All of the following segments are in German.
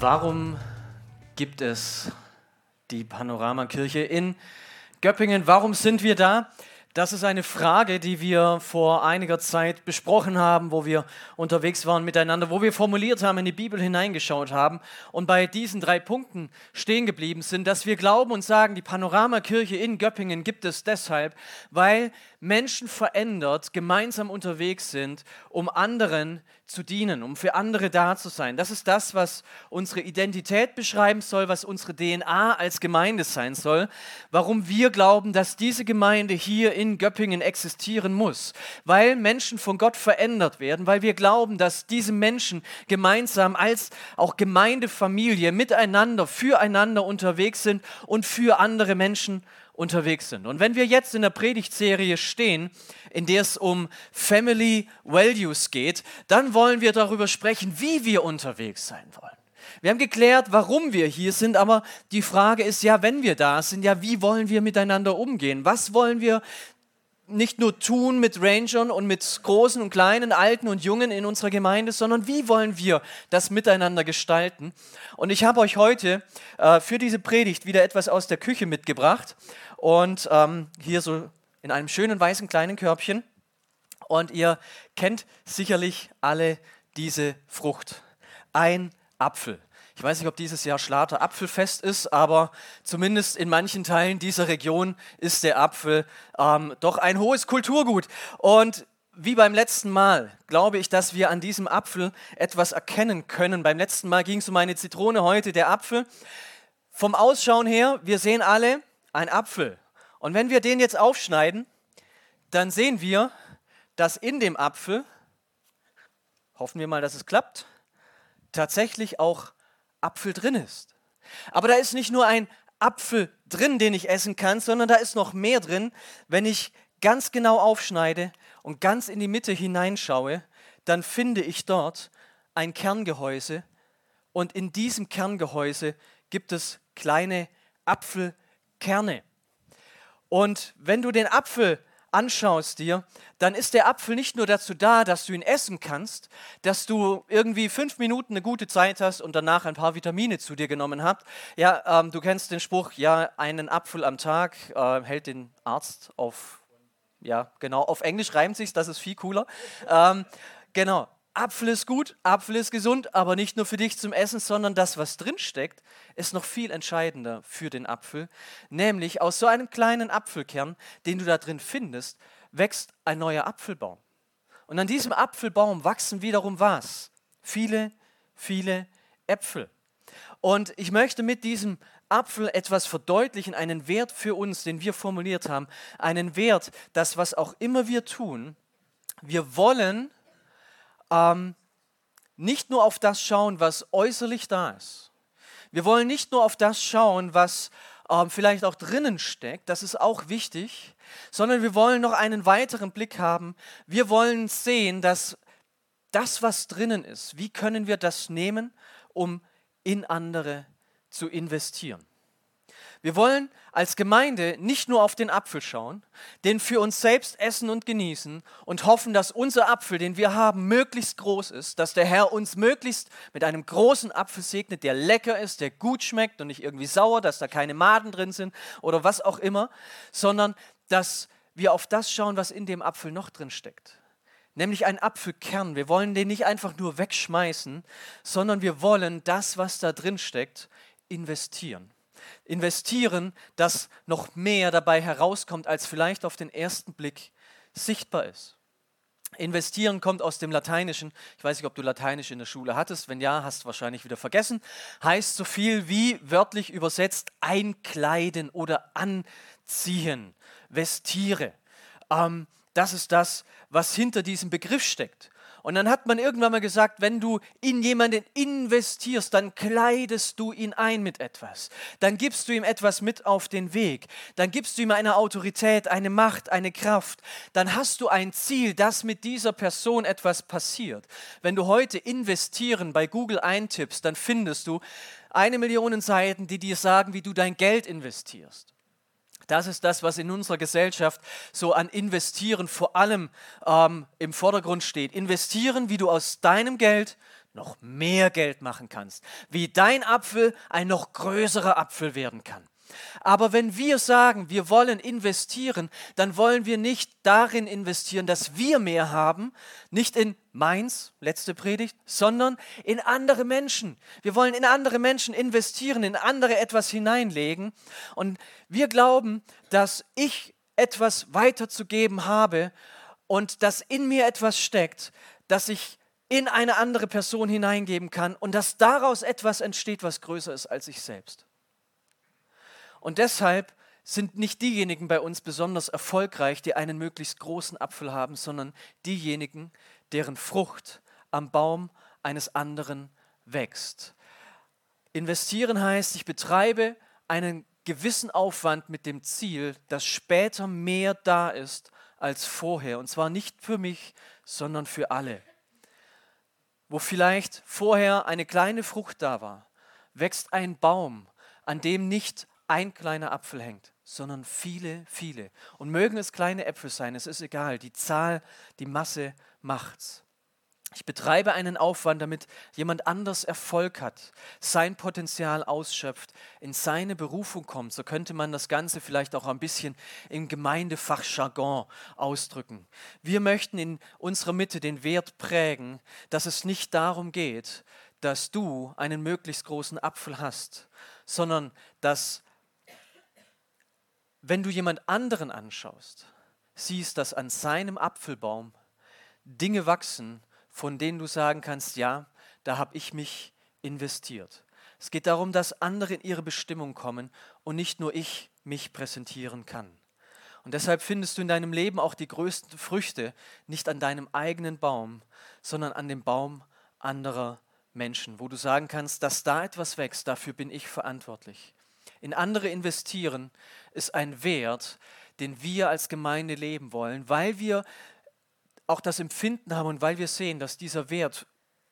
Warum gibt es die Panoramakirche in Göppingen? Warum sind wir da? Das ist eine Frage, die wir vor einiger Zeit besprochen haben, wo wir unterwegs waren miteinander, wo wir formuliert haben, in die Bibel hineingeschaut haben und bei diesen drei Punkten stehen geblieben sind, dass wir glauben und sagen, die Panoramakirche in Göppingen gibt es deshalb, weil Menschen verändert gemeinsam unterwegs sind, um anderen zu dienen, um für andere da zu sein. Das ist das, was unsere Identität beschreiben soll, was unsere DNA als Gemeinde sein soll, warum wir glauben, dass diese Gemeinde hier in Göppingen existieren muss, weil Menschen von Gott verändert werden, weil wir glauben, dass diese Menschen gemeinsam als auch Gemeindefamilie miteinander, füreinander unterwegs sind und für andere Menschen unterwegs sind. Und wenn wir jetzt in der Predigtserie stehen, in der es um Family Values geht, dann wollen wir darüber sprechen, wie wir unterwegs sein wollen. Wir haben geklärt, warum wir hier sind, aber die Frage ist ja, wenn wir da sind, ja, wie wollen wir miteinander umgehen? Was wollen wir nicht nur tun mit Rangern und mit großen und kleinen, alten und jungen in unserer Gemeinde, sondern wie wollen wir das miteinander gestalten? Und ich habe euch heute äh, für diese Predigt wieder etwas aus der Küche mitgebracht und ähm, hier so in einem schönen weißen kleinen Körbchen. Und ihr kennt sicherlich alle diese Frucht. Ein Apfel. Ich weiß nicht, ob dieses Jahr Schlater Apfelfest ist, aber zumindest in manchen Teilen dieser Region ist der Apfel ähm, doch ein hohes Kulturgut. Und wie beim letzten Mal glaube ich, dass wir an diesem Apfel etwas erkennen können. Beim letzten Mal ging es um eine Zitrone, heute der Apfel. Vom Ausschauen her, wir sehen alle ein Apfel. Und wenn wir den jetzt aufschneiden, dann sehen wir, dass in dem Apfel, hoffen wir mal, dass es klappt, tatsächlich auch Apfel drin ist. Aber da ist nicht nur ein Apfel drin, den ich essen kann, sondern da ist noch mehr drin. Wenn ich ganz genau aufschneide und ganz in die Mitte hineinschaue, dann finde ich dort ein Kerngehäuse und in diesem Kerngehäuse gibt es kleine Apfelkerne. Und wenn du den Apfel anschaust dir, dann ist der Apfel nicht nur dazu da, dass du ihn essen kannst, dass du irgendwie fünf Minuten eine gute Zeit hast und danach ein paar Vitamine zu dir genommen hast. Ja, ähm, du kennst den Spruch, ja, einen Apfel am Tag äh, hält den Arzt auf, ja, genau, auf Englisch reimt sich, das ist viel cooler. Ähm, genau, Apfel ist gut, Apfel ist gesund, aber nicht nur für dich zum Essen, sondern das, was drin steckt, ist noch viel entscheidender für den Apfel. Nämlich aus so einem kleinen Apfelkern, den du da drin findest, wächst ein neuer Apfelbaum. Und an diesem Apfelbaum wachsen wiederum was? Viele, viele Äpfel. Und ich möchte mit diesem Apfel etwas verdeutlichen, einen Wert für uns, den wir formuliert haben, einen Wert, dass was auch immer wir tun, wir wollen ähm, nicht nur auf das schauen, was äußerlich da ist. Wir wollen nicht nur auf das schauen, was ähm, vielleicht auch drinnen steckt, das ist auch wichtig, sondern wir wollen noch einen weiteren Blick haben. Wir wollen sehen, dass das, was drinnen ist, wie können wir das nehmen, um in andere zu investieren. Wir wollen als Gemeinde nicht nur auf den Apfel schauen, den für uns selbst essen und genießen und hoffen, dass unser Apfel, den wir haben, möglichst groß ist, dass der Herr uns möglichst mit einem großen Apfel segnet, der lecker ist, der gut schmeckt und nicht irgendwie sauer, dass da keine Maden drin sind oder was auch immer, sondern dass wir auf das schauen, was in dem Apfel noch drin steckt. Nämlich ein Apfelkern. Wir wollen den nicht einfach nur wegschmeißen, sondern wir wollen das, was da drin steckt, investieren investieren, dass noch mehr dabei herauskommt, als vielleicht auf den ersten Blick sichtbar ist. Investieren kommt aus dem Lateinischen. Ich weiß nicht, ob du Lateinisch in der Schule hattest. Wenn ja, hast du wahrscheinlich wieder vergessen. Heißt so viel wie wörtlich übersetzt einkleiden oder anziehen, vestiere. Ähm, das ist das, was hinter diesem Begriff steckt. Und dann hat man irgendwann mal gesagt, wenn du in jemanden investierst, dann kleidest du ihn ein mit etwas. Dann gibst du ihm etwas mit auf den Weg. Dann gibst du ihm eine Autorität, eine Macht, eine Kraft. Dann hast du ein Ziel, dass mit dieser Person etwas passiert. Wenn du heute investieren bei Google eintippst, dann findest du eine Million Seiten, die dir sagen, wie du dein Geld investierst. Das ist das, was in unserer Gesellschaft so an Investieren vor allem ähm, im Vordergrund steht. Investieren, wie du aus deinem Geld noch mehr Geld machen kannst. Wie dein Apfel ein noch größerer Apfel werden kann. Aber wenn wir sagen, wir wollen investieren, dann wollen wir nicht darin investieren, dass wir mehr haben, nicht in meins, letzte Predigt, sondern in andere Menschen. Wir wollen in andere Menschen investieren, in andere etwas hineinlegen. Und wir glauben, dass ich etwas weiterzugeben habe und dass in mir etwas steckt, das ich in eine andere Person hineingeben kann und dass daraus etwas entsteht, was größer ist als ich selbst. Und deshalb sind nicht diejenigen bei uns besonders erfolgreich, die einen möglichst großen Apfel haben, sondern diejenigen, deren Frucht am Baum eines anderen wächst. Investieren heißt, ich betreibe einen gewissen Aufwand mit dem Ziel, dass später mehr da ist als vorher. Und zwar nicht für mich, sondern für alle. Wo vielleicht vorher eine kleine Frucht da war, wächst ein Baum, an dem nicht ein kleiner Apfel hängt, sondern viele, viele. Und mögen es kleine Äpfel sein, es ist egal. Die Zahl, die Masse macht's. Ich betreibe einen Aufwand, damit jemand anders Erfolg hat, sein Potenzial ausschöpft, in seine Berufung kommt. So könnte man das Ganze vielleicht auch ein bisschen im Gemeindefachjargon ausdrücken. Wir möchten in unserer Mitte den Wert prägen, dass es nicht darum geht, dass du einen möglichst großen Apfel hast, sondern dass wenn du jemand anderen anschaust, siehst, dass an seinem Apfelbaum Dinge wachsen, von denen du sagen kannst, ja, da habe ich mich investiert. Es geht darum, dass andere in ihre Bestimmung kommen und nicht nur ich mich präsentieren kann. Und deshalb findest du in deinem Leben auch die größten Früchte nicht an deinem eigenen Baum, sondern an dem Baum anderer Menschen, wo du sagen kannst, dass da etwas wächst, dafür bin ich verantwortlich. In andere investieren ist ein Wert, den wir als Gemeinde leben wollen, weil wir auch das Empfinden haben und weil wir sehen, dass dieser Wert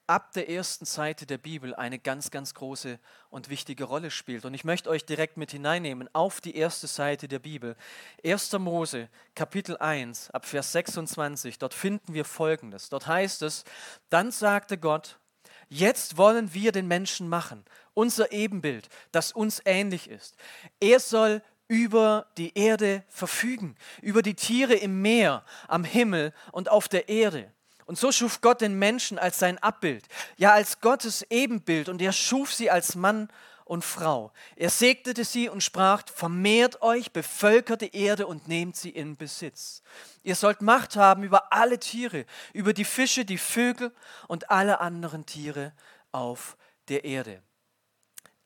ab der ersten Seite der Bibel eine ganz, ganz große und wichtige Rolle spielt. Und ich möchte euch direkt mit hineinnehmen auf die erste Seite der Bibel. 1. Mose, Kapitel 1, ab Vers 26, dort finden wir Folgendes. Dort heißt es, dann sagte Gott, jetzt wollen wir den Menschen machen, unser Ebenbild, das uns ähnlich ist. Er soll über die Erde verfügen, über die Tiere im Meer, am Himmel und auf der Erde. Und so schuf Gott den Menschen als sein Abbild, ja als Gottes Ebenbild, und er schuf sie als Mann und Frau. Er segnete sie und sprach, vermehrt euch, bevölkert die Erde und nehmt sie in Besitz. Ihr sollt Macht haben über alle Tiere, über die Fische, die Vögel und alle anderen Tiere auf der Erde.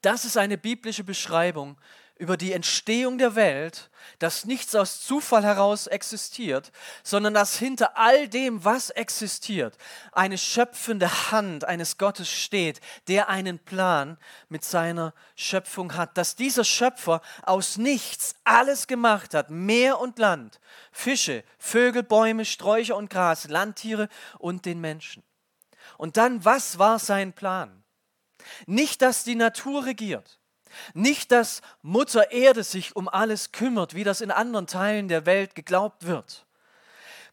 Das ist eine biblische Beschreibung über die Entstehung der Welt, dass nichts aus Zufall heraus existiert, sondern dass hinter all dem, was existiert, eine schöpfende Hand eines Gottes steht, der einen Plan mit seiner Schöpfung hat, dass dieser Schöpfer aus nichts alles gemacht hat, Meer und Land, Fische, Vögel, Bäume, Sträucher und Gras, Landtiere und den Menschen. Und dann, was war sein Plan? Nicht, dass die Natur regiert, nicht, dass Mutter Erde sich um alles kümmert, wie das in anderen Teilen der Welt geglaubt wird.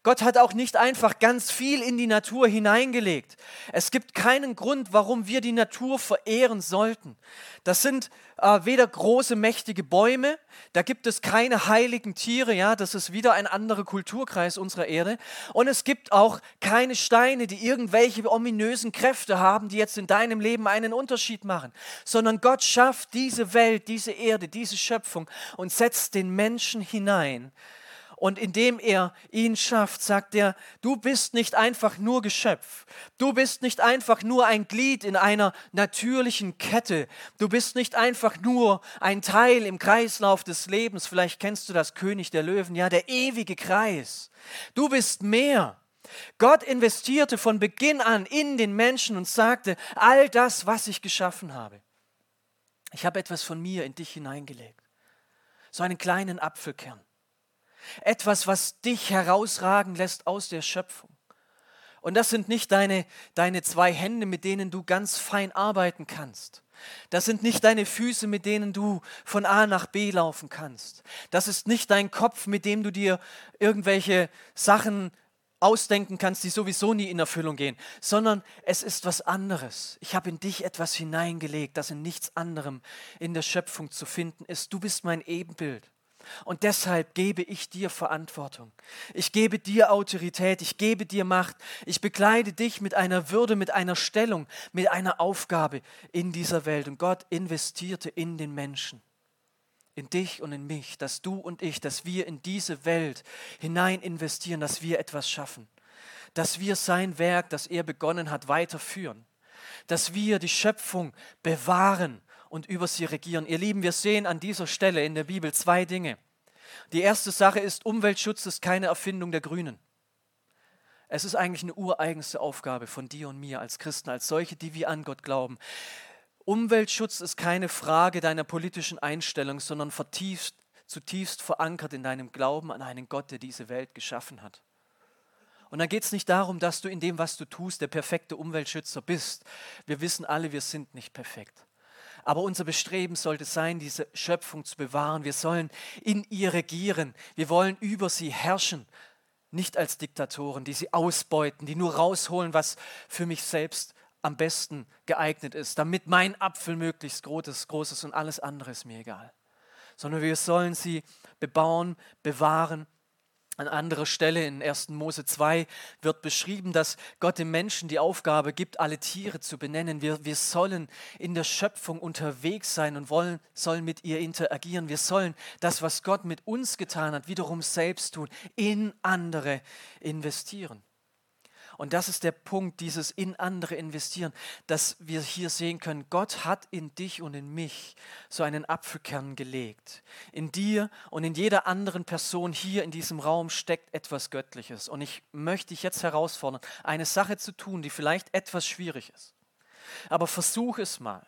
Gott hat auch nicht einfach ganz viel in die Natur hineingelegt. Es gibt keinen Grund, warum wir die Natur verehren sollten. Das sind äh, weder große, mächtige Bäume, da gibt es keine heiligen Tiere, ja, das ist wieder ein anderer Kulturkreis unserer Erde. Und es gibt auch keine Steine, die irgendwelche ominösen Kräfte haben, die jetzt in deinem Leben einen Unterschied machen, sondern Gott schafft diese Welt, diese Erde, diese Schöpfung und setzt den Menschen hinein und indem er ihn schafft, sagt er, du bist nicht einfach nur Geschöpf. Du bist nicht einfach nur ein Glied in einer natürlichen Kette. Du bist nicht einfach nur ein Teil im Kreislauf des Lebens. Vielleicht kennst du das König der Löwen, ja, der ewige Kreis. Du bist mehr. Gott investierte von Beginn an in den Menschen und sagte, all das, was ich geschaffen habe, ich habe etwas von mir in dich hineingelegt. So einen kleinen Apfelkern. Etwas, was dich herausragen lässt aus der Schöpfung. Und das sind nicht deine, deine zwei Hände, mit denen du ganz fein arbeiten kannst. Das sind nicht deine Füße, mit denen du von A nach B laufen kannst. Das ist nicht dein Kopf, mit dem du dir irgendwelche Sachen ausdenken kannst, die sowieso nie in Erfüllung gehen, sondern es ist was anderes. Ich habe in dich etwas hineingelegt, das in nichts anderem in der Schöpfung zu finden ist. Du bist mein Ebenbild. Und deshalb gebe ich dir Verantwortung. Ich gebe dir Autorität, ich gebe dir Macht. Ich bekleide dich mit einer Würde, mit einer Stellung, mit einer Aufgabe in dieser Welt. Und Gott investierte in den Menschen, in dich und in mich, dass du und ich, dass wir in diese Welt hinein investieren, dass wir etwas schaffen, dass wir sein Werk, das er begonnen hat, weiterführen, dass wir die Schöpfung bewahren und über sie regieren. Ihr Lieben, wir sehen an dieser Stelle in der Bibel zwei Dinge. Die erste Sache ist, Umweltschutz ist keine Erfindung der Grünen. Es ist eigentlich eine ureigenste Aufgabe von dir und mir als Christen, als solche, die wir an Gott glauben. Umweltschutz ist keine Frage deiner politischen Einstellung, sondern vertieft, zutiefst verankert in deinem Glauben an einen Gott, der diese Welt geschaffen hat. Und dann geht es nicht darum, dass du in dem, was du tust, der perfekte Umweltschützer bist. Wir wissen alle, wir sind nicht perfekt. Aber unser Bestreben sollte sein, diese Schöpfung zu bewahren. Wir sollen in ihr regieren. Wir wollen über sie herrschen. Nicht als Diktatoren, die sie ausbeuten, die nur rausholen, was für mich selbst am besten geeignet ist, damit mein Apfel möglichst groß ist, groß ist und alles andere ist mir egal. Sondern wir sollen sie bebauen, bewahren an anderer Stelle in 1. Mose 2 wird beschrieben, dass Gott dem Menschen die Aufgabe gibt, alle Tiere zu benennen. Wir, wir sollen in der Schöpfung unterwegs sein und wollen, sollen mit ihr interagieren. Wir sollen das, was Gott mit uns getan hat, wiederum selbst tun, in andere investieren. Und das ist der Punkt, dieses in andere investieren, dass wir hier sehen können, Gott hat in dich und in mich so einen Apfelkern gelegt. In dir und in jeder anderen Person hier in diesem Raum steckt etwas Göttliches. Und ich möchte dich jetzt herausfordern, eine Sache zu tun, die vielleicht etwas schwierig ist. Aber versuch es mal.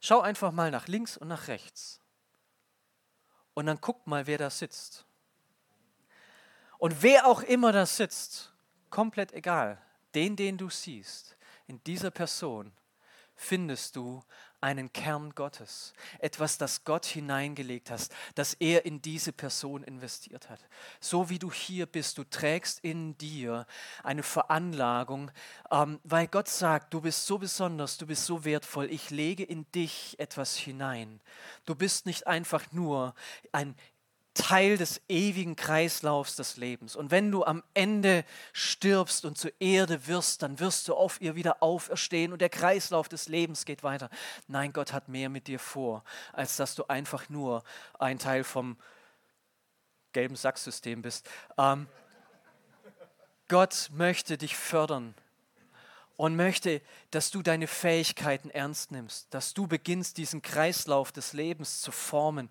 Schau einfach mal nach links und nach rechts. Und dann guck mal, wer da sitzt. Und wer auch immer da sitzt, komplett egal den, den du siehst, in dieser Person findest du einen Kern Gottes, etwas, das Gott hineingelegt hast, das er in diese Person investiert hat. So wie du hier bist, du trägst in dir eine Veranlagung, ähm, weil Gott sagt, du bist so besonders, du bist so wertvoll, ich lege in dich etwas hinein. Du bist nicht einfach nur ein Teil des ewigen Kreislaufs des Lebens. Und wenn du am Ende stirbst und zur Erde wirst, dann wirst du auf ihr wieder auferstehen und der Kreislauf des Lebens geht weiter. Nein, Gott hat mehr mit dir vor, als dass du einfach nur ein Teil vom gelben Sacksystem bist. Ähm, Gott möchte dich fördern und möchte, dass du deine Fähigkeiten ernst nimmst, dass du beginnst, diesen Kreislauf des Lebens zu formen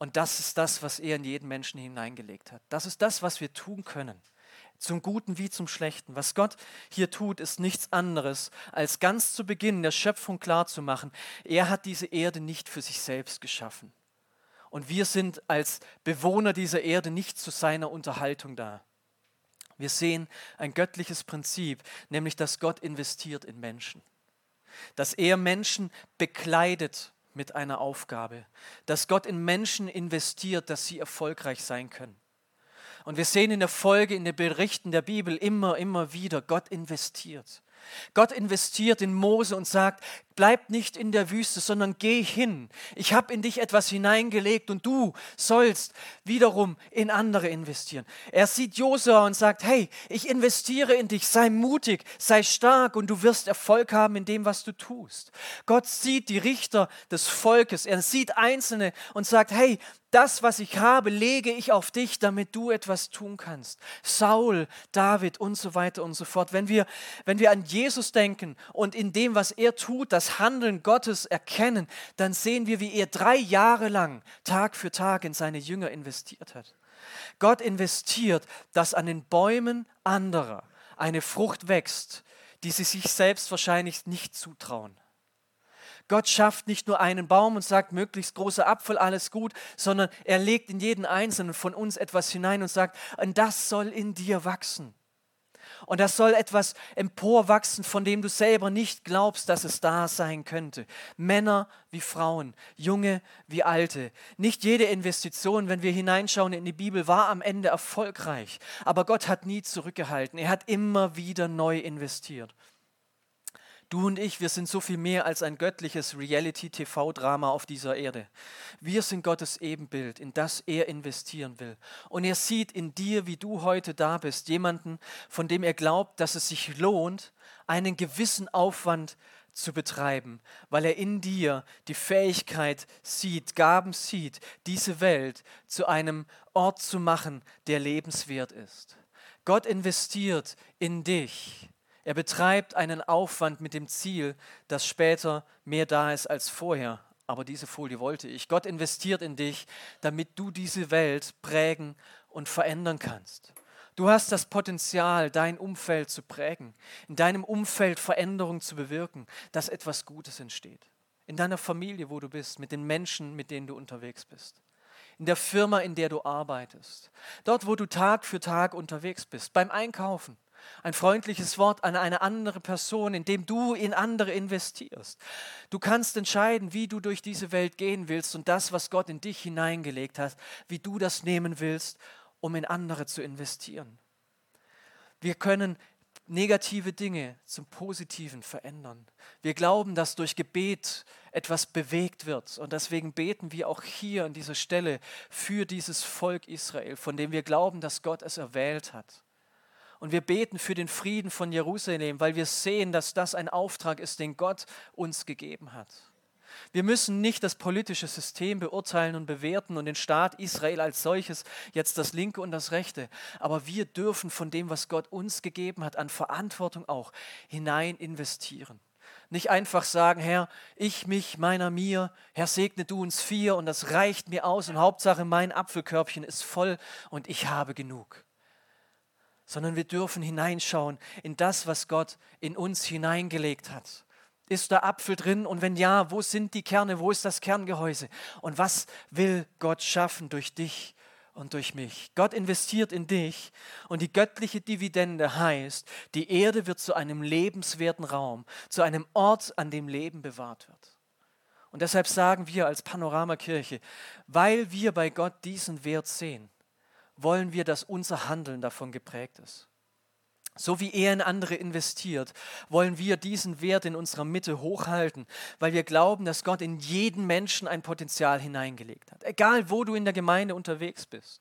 und das ist das, was er in jeden Menschen hineingelegt hat. Das ist das, was wir tun können. Zum Guten wie zum Schlechten. Was Gott hier tut, ist nichts anderes, als ganz zu Beginn der Schöpfung klarzumachen, er hat diese Erde nicht für sich selbst geschaffen. Und wir sind als Bewohner dieser Erde nicht zu seiner Unterhaltung da. Wir sehen ein göttliches Prinzip, nämlich dass Gott investiert in Menschen. Dass er Menschen bekleidet mit einer Aufgabe, dass Gott in Menschen investiert, dass sie erfolgreich sein können. Und wir sehen in der Folge, in den Berichten der Bibel immer, immer wieder, Gott investiert. Gott investiert in Mose und sagt, bleib nicht in der Wüste, sondern geh hin. Ich habe in dich etwas hineingelegt und du sollst wiederum in andere investieren. Er sieht Josua und sagt, hey, ich investiere in dich, sei mutig, sei stark und du wirst Erfolg haben in dem, was du tust. Gott sieht die Richter des Volkes, er sieht Einzelne und sagt, hey, das, was ich habe, lege ich auf dich, damit du etwas tun kannst. Saul, David und so weiter und so fort. Wenn wir, wenn wir an Jesus denken und in dem, was er tut, Handeln Gottes erkennen, dann sehen wir, wie er drei Jahre lang Tag für Tag in seine Jünger investiert hat. Gott investiert, dass an den Bäumen anderer eine Frucht wächst, die sie sich selbst wahrscheinlich nicht zutrauen. Gott schafft nicht nur einen Baum und sagt, möglichst großer Apfel, alles gut, sondern er legt in jeden einzelnen von uns etwas hinein und sagt, das soll in dir wachsen. Und das soll etwas emporwachsen, von dem du selber nicht glaubst, dass es da sein könnte. Männer wie Frauen, junge wie alte. Nicht jede Investition, wenn wir hineinschauen in die Bibel, war am Ende erfolgreich. Aber Gott hat nie zurückgehalten. Er hat immer wieder neu investiert. Du und ich, wir sind so viel mehr als ein göttliches Reality-TV-Drama auf dieser Erde. Wir sind Gottes Ebenbild, in das er investieren will. Und er sieht in dir, wie du heute da bist, jemanden, von dem er glaubt, dass es sich lohnt, einen gewissen Aufwand zu betreiben, weil er in dir die Fähigkeit sieht, Gaben sieht, diese Welt zu einem Ort zu machen, der lebenswert ist. Gott investiert in dich er betreibt einen Aufwand mit dem Ziel, dass später mehr da ist als vorher. Aber diese Folie wollte ich. Gott investiert in dich, damit du diese Welt prägen und verändern kannst. Du hast das Potenzial, dein Umfeld zu prägen, in deinem Umfeld Veränderung zu bewirken, dass etwas Gutes entsteht. In deiner Familie, wo du bist, mit den Menschen, mit denen du unterwegs bist. In der Firma, in der du arbeitest. Dort, wo du Tag für Tag unterwegs bist. Beim Einkaufen ein freundliches Wort an eine andere Person, indem du in andere investierst. Du kannst entscheiden, wie du durch diese Welt gehen willst und das, was Gott in dich hineingelegt hat, wie du das nehmen willst, um in andere zu investieren. Wir können negative Dinge zum Positiven verändern. Wir glauben, dass durch Gebet etwas bewegt wird. Und deswegen beten wir auch hier an dieser Stelle für dieses Volk Israel, von dem wir glauben, dass Gott es erwählt hat. Und wir beten für den Frieden von Jerusalem, weil wir sehen, dass das ein Auftrag ist, den Gott uns gegeben hat. Wir müssen nicht das politische System beurteilen und bewerten und den Staat Israel als solches, jetzt das linke und das rechte. Aber wir dürfen von dem, was Gott uns gegeben hat, an Verantwortung auch hinein investieren. Nicht einfach sagen, Herr, ich, mich, meiner, mir, Herr, segne du uns vier und das reicht mir aus und Hauptsache mein Apfelkörbchen ist voll und ich habe genug sondern wir dürfen hineinschauen in das, was Gott in uns hineingelegt hat. Ist da Apfel drin? Und wenn ja, wo sind die Kerne? Wo ist das Kerngehäuse? Und was will Gott schaffen durch dich und durch mich? Gott investiert in dich und die göttliche Dividende heißt, die Erde wird zu einem lebenswerten Raum, zu einem Ort, an dem Leben bewahrt wird. Und deshalb sagen wir als Panoramakirche, weil wir bei Gott diesen Wert sehen, wollen wir, dass unser Handeln davon geprägt ist. So wie er in andere investiert, wollen wir diesen Wert in unserer Mitte hochhalten, weil wir glauben, dass Gott in jeden Menschen ein Potenzial hineingelegt hat. Egal, wo du in der Gemeinde unterwegs bist.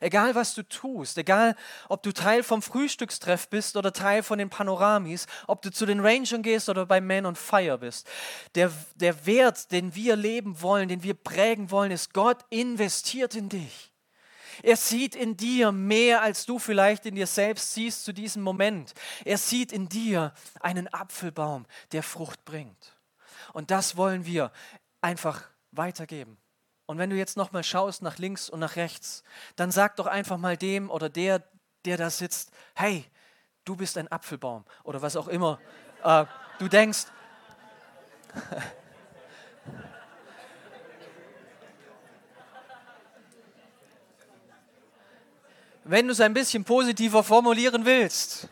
Egal, was du tust, egal, ob du Teil vom Frühstückstreff bist oder Teil von den Panoramis, ob du zu den Rangern gehst oder bei Man on Fire bist. Der, der Wert, den wir leben wollen, den wir prägen wollen, ist, Gott investiert in dich. Er sieht in dir mehr, als du vielleicht in dir selbst siehst zu diesem Moment. Er sieht in dir einen Apfelbaum, der Frucht bringt. Und das wollen wir einfach weitergeben. Und wenn du jetzt nochmal schaust nach links und nach rechts, dann sag doch einfach mal dem oder der, der da sitzt, hey, du bist ein Apfelbaum oder was auch immer äh, du denkst. Wenn du es ein bisschen positiver formulieren willst,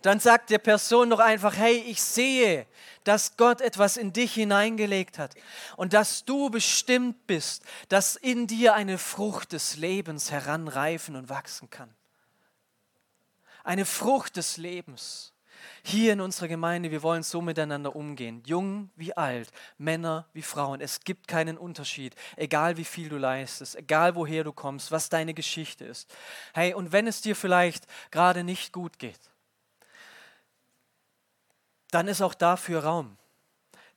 dann sagt der Person doch einfach, hey, ich sehe, dass Gott etwas in dich hineingelegt hat und dass du bestimmt bist, dass in dir eine Frucht des Lebens heranreifen und wachsen kann. Eine Frucht des Lebens hier in unserer Gemeinde, wir wollen so miteinander umgehen. Jung wie alt, Männer wie Frauen. Es gibt keinen Unterschied, egal wie viel du leistest, egal woher du kommst, was deine Geschichte ist. Hey, und wenn es dir vielleicht gerade nicht gut geht, dann ist auch dafür Raum.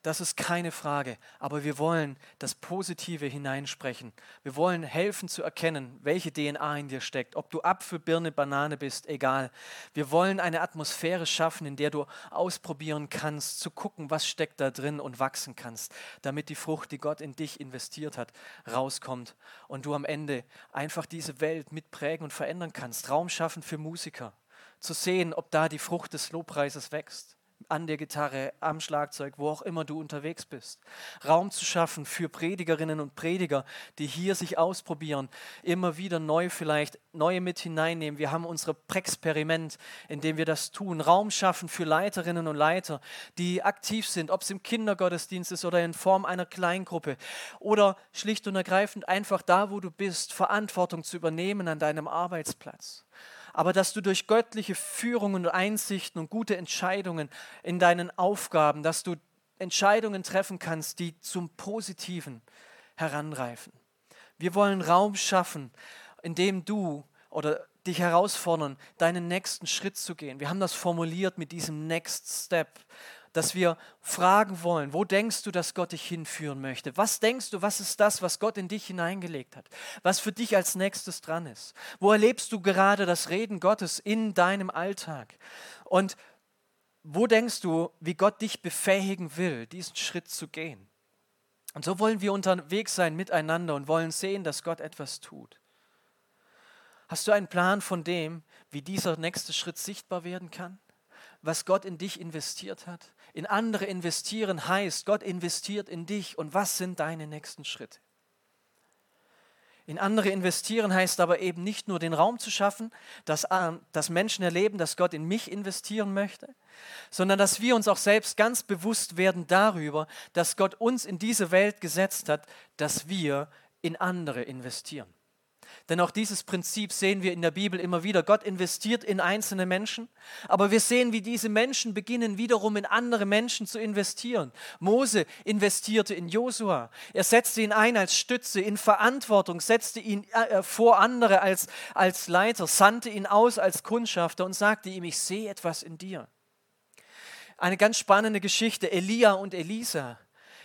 Das ist keine Frage. Aber wir wollen das Positive hineinsprechen. Wir wollen helfen zu erkennen, welche DNA in dir steckt. Ob du Apfel, Birne, Banane bist, egal. Wir wollen eine Atmosphäre schaffen, in der du ausprobieren kannst, zu gucken, was steckt da drin und wachsen kannst, damit die Frucht, die Gott in dich investiert hat, rauskommt und du am Ende einfach diese Welt mitprägen und verändern kannst. Raum schaffen für Musiker zu sehen, ob da die Frucht des Lobpreises wächst an der Gitarre, am Schlagzeug, wo auch immer du unterwegs bist. Raum zu schaffen für Predigerinnen und Prediger, die hier sich ausprobieren, immer wieder neu vielleicht neue mit hineinnehmen. Wir haben unsere Präxperiment, in dem wir das tun. Raum schaffen für Leiterinnen und Leiter, die aktiv sind, ob es im Kindergottesdienst ist oder in Form einer Kleingruppe oder schlicht und ergreifend einfach da, wo du bist, Verantwortung zu übernehmen an deinem Arbeitsplatz aber dass du durch göttliche Führung und Einsichten und gute Entscheidungen in deinen Aufgaben, dass du Entscheidungen treffen kannst, die zum Positiven heranreifen. Wir wollen Raum schaffen, in dem du oder dich herausfordern, deinen nächsten Schritt zu gehen. Wir haben das formuliert mit diesem Next Step dass wir fragen wollen, wo denkst du, dass Gott dich hinführen möchte? Was denkst du, was ist das, was Gott in dich hineingelegt hat? Was für dich als nächstes dran ist? Wo erlebst du gerade das Reden Gottes in deinem Alltag? Und wo denkst du, wie Gott dich befähigen will, diesen Schritt zu gehen? Und so wollen wir unterwegs sein miteinander und wollen sehen, dass Gott etwas tut. Hast du einen Plan von dem, wie dieser nächste Schritt sichtbar werden kann? Was Gott in dich investiert hat? In andere investieren heißt, Gott investiert in dich und was sind deine nächsten Schritte? In andere investieren heißt aber eben nicht nur den Raum zu schaffen, dass, äh, dass Menschen erleben, dass Gott in mich investieren möchte, sondern dass wir uns auch selbst ganz bewusst werden darüber, dass Gott uns in diese Welt gesetzt hat, dass wir in andere investieren. Denn auch dieses Prinzip sehen wir in der Bibel immer wieder. Gott investiert in einzelne Menschen, aber wir sehen, wie diese Menschen beginnen wiederum in andere Menschen zu investieren. Mose investierte in Josua. Er setzte ihn ein als Stütze, in Verantwortung, setzte ihn äh, äh, vor andere als, als Leiter, sandte ihn aus als Kundschafter und sagte ihm, ich sehe etwas in dir. Eine ganz spannende Geschichte, Elia und Elisa.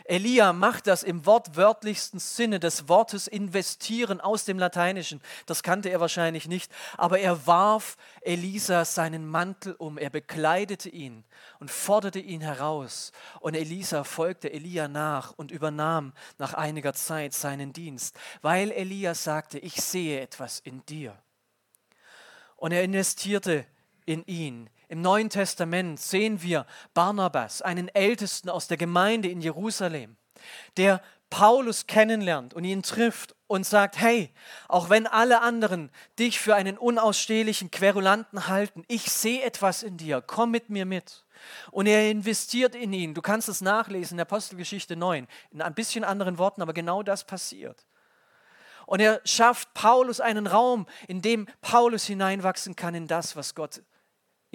Elia macht das im wortwörtlichsten Sinne des Wortes investieren aus dem Lateinischen. Das kannte er wahrscheinlich nicht, aber er warf Elisa seinen Mantel um, er bekleidete ihn und forderte ihn heraus. Und Elisa folgte Elia nach und übernahm nach einiger Zeit seinen Dienst, weil Elia sagte, ich sehe etwas in dir. Und er investierte in ihn. Im Neuen Testament sehen wir Barnabas, einen Ältesten aus der Gemeinde in Jerusalem, der Paulus kennenlernt und ihn trifft und sagt, hey, auch wenn alle anderen dich für einen unausstehlichen Querulanten halten, ich sehe etwas in dir, komm mit mir mit. Und er investiert in ihn. Du kannst es nachlesen in Apostelgeschichte 9, in ein bisschen anderen Worten, aber genau das passiert. Und er schafft Paulus einen Raum, in dem Paulus hineinwachsen kann in das, was Gott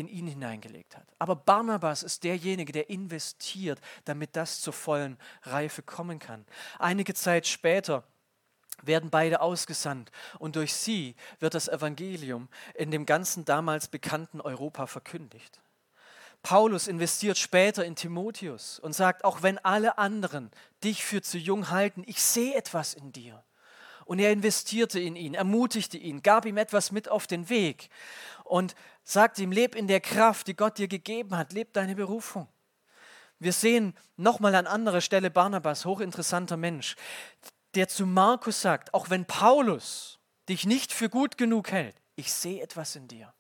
in ihn hineingelegt hat. Aber Barnabas ist derjenige, der investiert, damit das zur vollen Reife kommen kann. Einige Zeit später werden beide ausgesandt und durch sie wird das Evangelium in dem ganzen damals bekannten Europa verkündigt. Paulus investiert später in Timotheus und sagt, auch wenn alle anderen dich für zu jung halten, ich sehe etwas in dir. Und er investierte in ihn, ermutigte ihn, gab ihm etwas mit auf den Weg und sagte ihm, leb in der Kraft, die Gott dir gegeben hat, leb deine Berufung. Wir sehen nochmal an anderer Stelle Barnabas, hochinteressanter Mensch, der zu Markus sagt, auch wenn Paulus dich nicht für gut genug hält, ich sehe etwas in dir.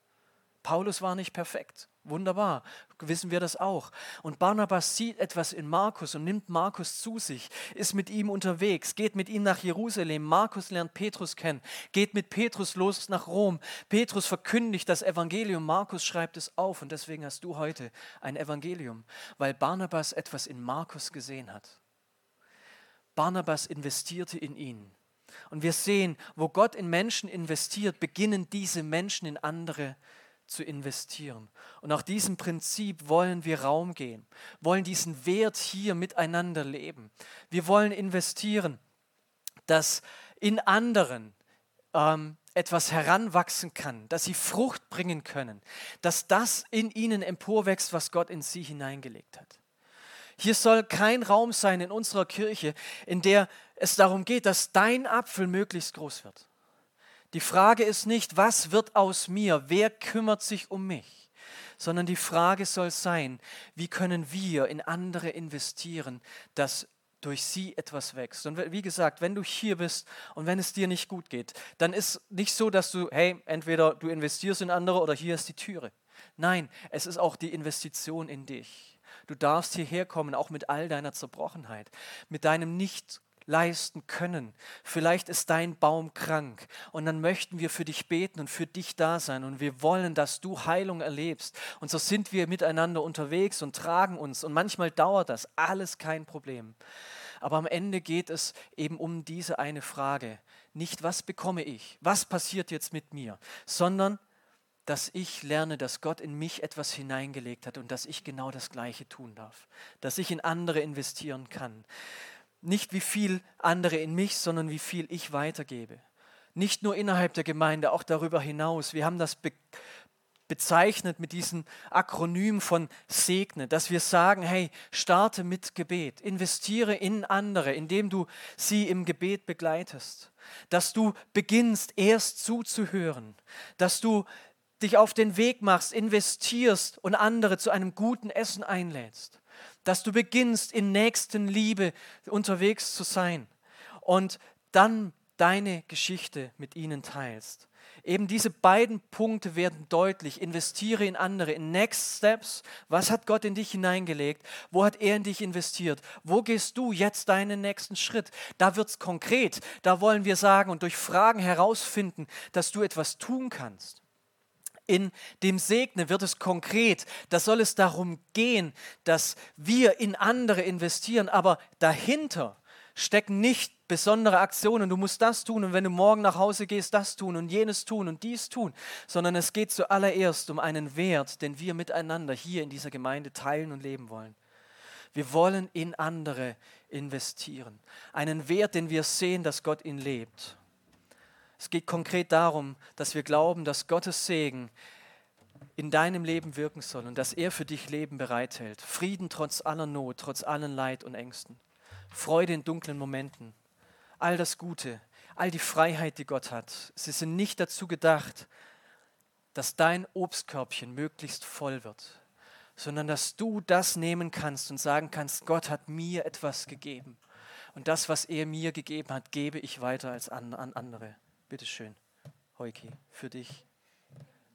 Paulus war nicht perfekt. Wunderbar, wissen wir das auch. Und Barnabas sieht etwas in Markus und nimmt Markus zu sich, ist mit ihm unterwegs, geht mit ihm nach Jerusalem. Markus lernt Petrus kennen, geht mit Petrus los nach Rom. Petrus verkündigt das Evangelium, Markus schreibt es auf und deswegen hast du heute ein Evangelium, weil Barnabas etwas in Markus gesehen hat. Barnabas investierte in ihn. Und wir sehen, wo Gott in Menschen investiert, beginnen diese Menschen in andere zu zu investieren. Und nach diesem Prinzip wollen wir Raum gehen, wollen diesen Wert hier miteinander leben. Wir wollen investieren, dass in anderen ähm, etwas heranwachsen kann, dass sie Frucht bringen können, dass das in ihnen emporwächst, was Gott in sie hineingelegt hat. Hier soll kein Raum sein in unserer Kirche, in der es darum geht, dass dein Apfel möglichst groß wird. Die Frage ist nicht, was wird aus mir, wer kümmert sich um mich, sondern die Frage soll sein, wie können wir in andere investieren, dass durch sie etwas wächst. Und wie gesagt, wenn du hier bist und wenn es dir nicht gut geht, dann ist nicht so, dass du, hey, entweder du investierst in andere oder hier ist die Türe. Nein, es ist auch die Investition in dich. Du darfst hierher kommen, auch mit all deiner Zerbrochenheit, mit deinem nicht leisten können. Vielleicht ist dein Baum krank und dann möchten wir für dich beten und für dich da sein und wir wollen, dass du Heilung erlebst. Und so sind wir miteinander unterwegs und tragen uns und manchmal dauert das alles kein Problem. Aber am Ende geht es eben um diese eine Frage. Nicht, was bekomme ich, was passiert jetzt mit mir, sondern dass ich lerne, dass Gott in mich etwas hineingelegt hat und dass ich genau das Gleiche tun darf, dass ich in andere investieren kann. Nicht wie viel andere in mich, sondern wie viel ich weitergebe. Nicht nur innerhalb der Gemeinde, auch darüber hinaus. Wir haben das be bezeichnet mit diesem Akronym von Segne, dass wir sagen, hey, starte mit Gebet, investiere in andere, indem du sie im Gebet begleitest, dass du beginnst erst zuzuhören, dass du dich auf den Weg machst, investierst und andere zu einem guten Essen einlädst, dass du beginnst in Nächstenliebe unterwegs zu sein und dann deine Geschichte mit ihnen teilst. Eben diese beiden Punkte werden deutlich. Investiere in andere, in Next Steps. Was hat Gott in dich hineingelegt? Wo hat er in dich investiert? Wo gehst du jetzt deinen nächsten Schritt? Da wird es konkret. Da wollen wir sagen und durch Fragen herausfinden, dass du etwas tun kannst. In dem Segne wird es konkret. Da soll es darum gehen, dass wir in andere investieren, aber dahinter stecken nicht besondere Aktionen, du musst das tun und wenn du morgen nach Hause gehst, das tun und jenes tun und dies tun, sondern es geht zuallererst um einen Wert, den wir miteinander hier in dieser Gemeinde teilen und leben wollen. Wir wollen in andere investieren. Einen Wert, den wir sehen, dass Gott ihn lebt. Es geht konkret darum, dass wir glauben, dass Gottes Segen in deinem Leben wirken soll und dass er für dich Leben bereithält. Frieden trotz aller Not, trotz allen Leid und Ängsten. Freude in dunklen Momenten all das Gute, all die Freiheit, die Gott hat. Sie sind nicht dazu gedacht, dass dein Obstkörbchen möglichst voll wird, sondern dass du das nehmen kannst und sagen kannst, Gott hat mir etwas gegeben. Und das, was er mir gegeben hat, gebe ich weiter als an, an andere. Bitte schön, Heuki, für dich.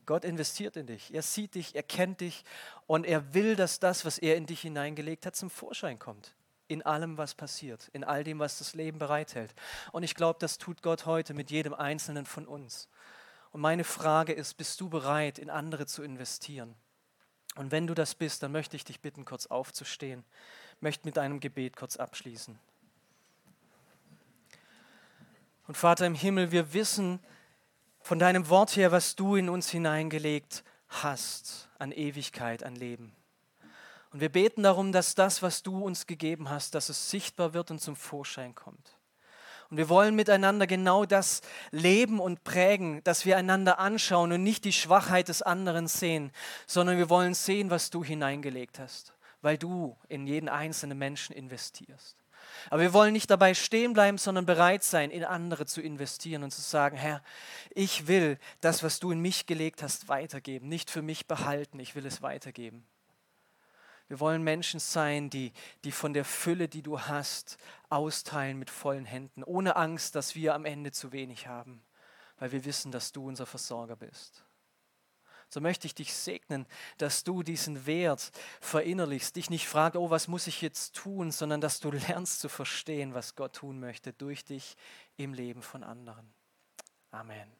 Gott investiert in dich. Er sieht dich, er kennt dich und er will, dass das, was er in dich hineingelegt hat, zum Vorschein kommt in allem, was passiert, in all dem, was das Leben bereithält. Und ich glaube, das tut Gott heute mit jedem Einzelnen von uns. Und meine Frage ist, bist du bereit, in andere zu investieren? Und wenn du das bist, dann möchte ich dich bitten, kurz aufzustehen, möchte mit einem Gebet kurz abschließen. Und Vater im Himmel, wir wissen von deinem Wort her, was du in uns hineingelegt hast an Ewigkeit, an Leben. Und wir beten darum, dass das, was du uns gegeben hast, dass es sichtbar wird und zum Vorschein kommt. Und wir wollen miteinander genau das leben und prägen, dass wir einander anschauen und nicht die Schwachheit des anderen sehen, sondern wir wollen sehen, was du hineingelegt hast, weil du in jeden einzelnen Menschen investierst. Aber wir wollen nicht dabei stehen bleiben, sondern bereit sein, in andere zu investieren und zu sagen, Herr, ich will das, was du in mich gelegt hast, weitergeben, nicht für mich behalten, ich will es weitergeben. Wir wollen Menschen sein, die, die von der Fülle, die du hast, austeilen mit vollen Händen, ohne Angst, dass wir am Ende zu wenig haben, weil wir wissen, dass du unser Versorger bist. So möchte ich dich segnen, dass du diesen Wert verinnerlichst, dich nicht fragst, oh, was muss ich jetzt tun, sondern dass du lernst zu verstehen, was Gott tun möchte durch dich im Leben von anderen. Amen.